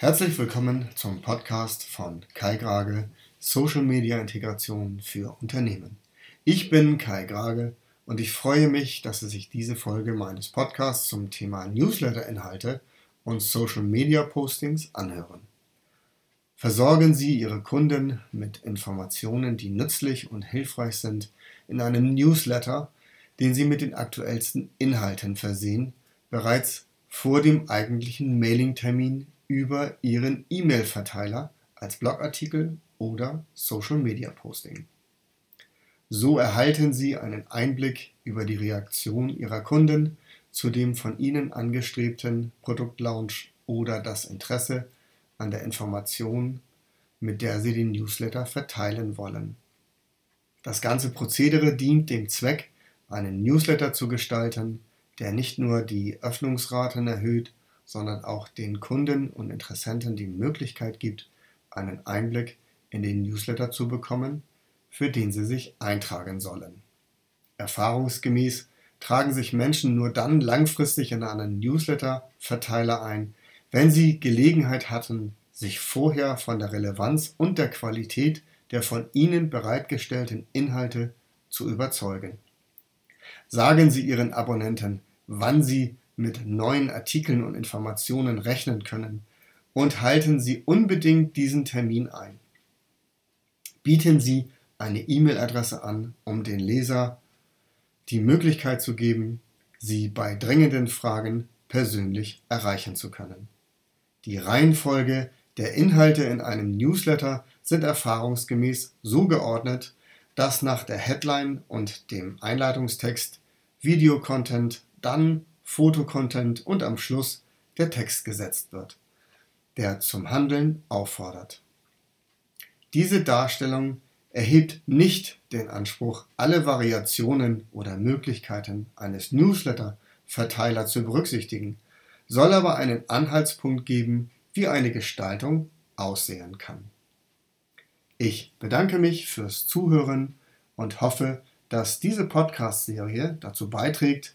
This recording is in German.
Herzlich willkommen zum Podcast von Kai Grage, Social Media Integration für Unternehmen. Ich bin Kai Grage und ich freue mich, dass Sie sich diese Folge meines Podcasts zum Thema Newsletter-Inhalte und Social Media Postings anhören. Versorgen Sie Ihre Kunden mit Informationen, die nützlich und hilfreich sind, in einem Newsletter, den Sie mit den aktuellsten Inhalten versehen, bereits vor dem eigentlichen Mailing-Termin über Ihren E-Mail-Verteiler als Blogartikel oder Social-Media-Posting. So erhalten Sie einen Einblick über die Reaktion Ihrer Kunden zu dem von Ihnen angestrebten Produktlaunch oder das Interesse an der Information, mit der Sie den Newsletter verteilen wollen. Das ganze Prozedere dient dem Zweck, einen Newsletter zu gestalten, der nicht nur die Öffnungsraten erhöht, sondern auch den Kunden und Interessenten die Möglichkeit gibt, einen Einblick in den Newsletter zu bekommen, für den sie sich eintragen sollen. Erfahrungsgemäß tragen sich Menschen nur dann langfristig in einen Newsletter-Verteiler ein, wenn sie Gelegenheit hatten, sich vorher von der Relevanz und der Qualität der von ihnen bereitgestellten Inhalte zu überzeugen. Sagen Sie Ihren Abonnenten, wann Sie mit neuen Artikeln und Informationen rechnen können und halten Sie unbedingt diesen Termin ein. Bieten Sie eine E-Mail-Adresse an, um den Leser die Möglichkeit zu geben, Sie bei dringenden Fragen persönlich erreichen zu können. Die Reihenfolge der Inhalte in einem Newsletter sind erfahrungsgemäß so geordnet, dass nach der Headline und dem Einleitungstext Videocontent dann Fotocontent und am Schluss der Text gesetzt wird, der zum Handeln auffordert. Diese Darstellung erhebt nicht den Anspruch, alle Variationen oder Möglichkeiten eines Newsletter-Verteilers zu berücksichtigen, soll aber einen Anhaltspunkt geben, wie eine Gestaltung aussehen kann. Ich bedanke mich fürs Zuhören und hoffe, dass diese Podcast-Serie dazu beiträgt,